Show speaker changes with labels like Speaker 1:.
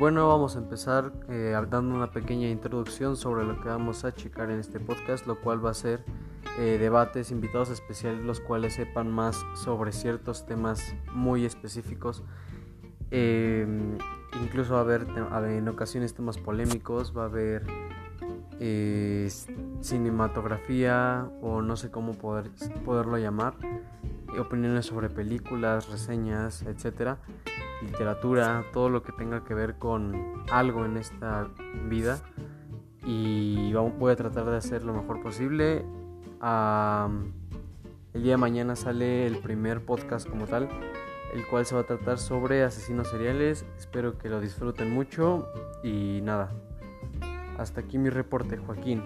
Speaker 1: bueno, vamos a empezar eh, dando una pequeña introducción sobre lo que vamos a checar en este podcast, lo cual va a ser eh, debates, invitados especiales, los cuales sepan más sobre ciertos temas muy específicos. Em, incluso va a haber, en ocasiones temas polémicos, va a haber eh, cinematografía o no sé cómo poder, poderlo llamar, opiniones sobre películas, reseñas, etcétera literatura, todo lo que tenga que ver con algo en esta vida. Y voy a tratar de hacer lo mejor posible. el día de mañana sale el primer podcast como tal, el cual se va a tratar sobre asesinos seriales. Espero que lo disfruten mucho y nada. Hasta aquí mi reporte, Joaquín.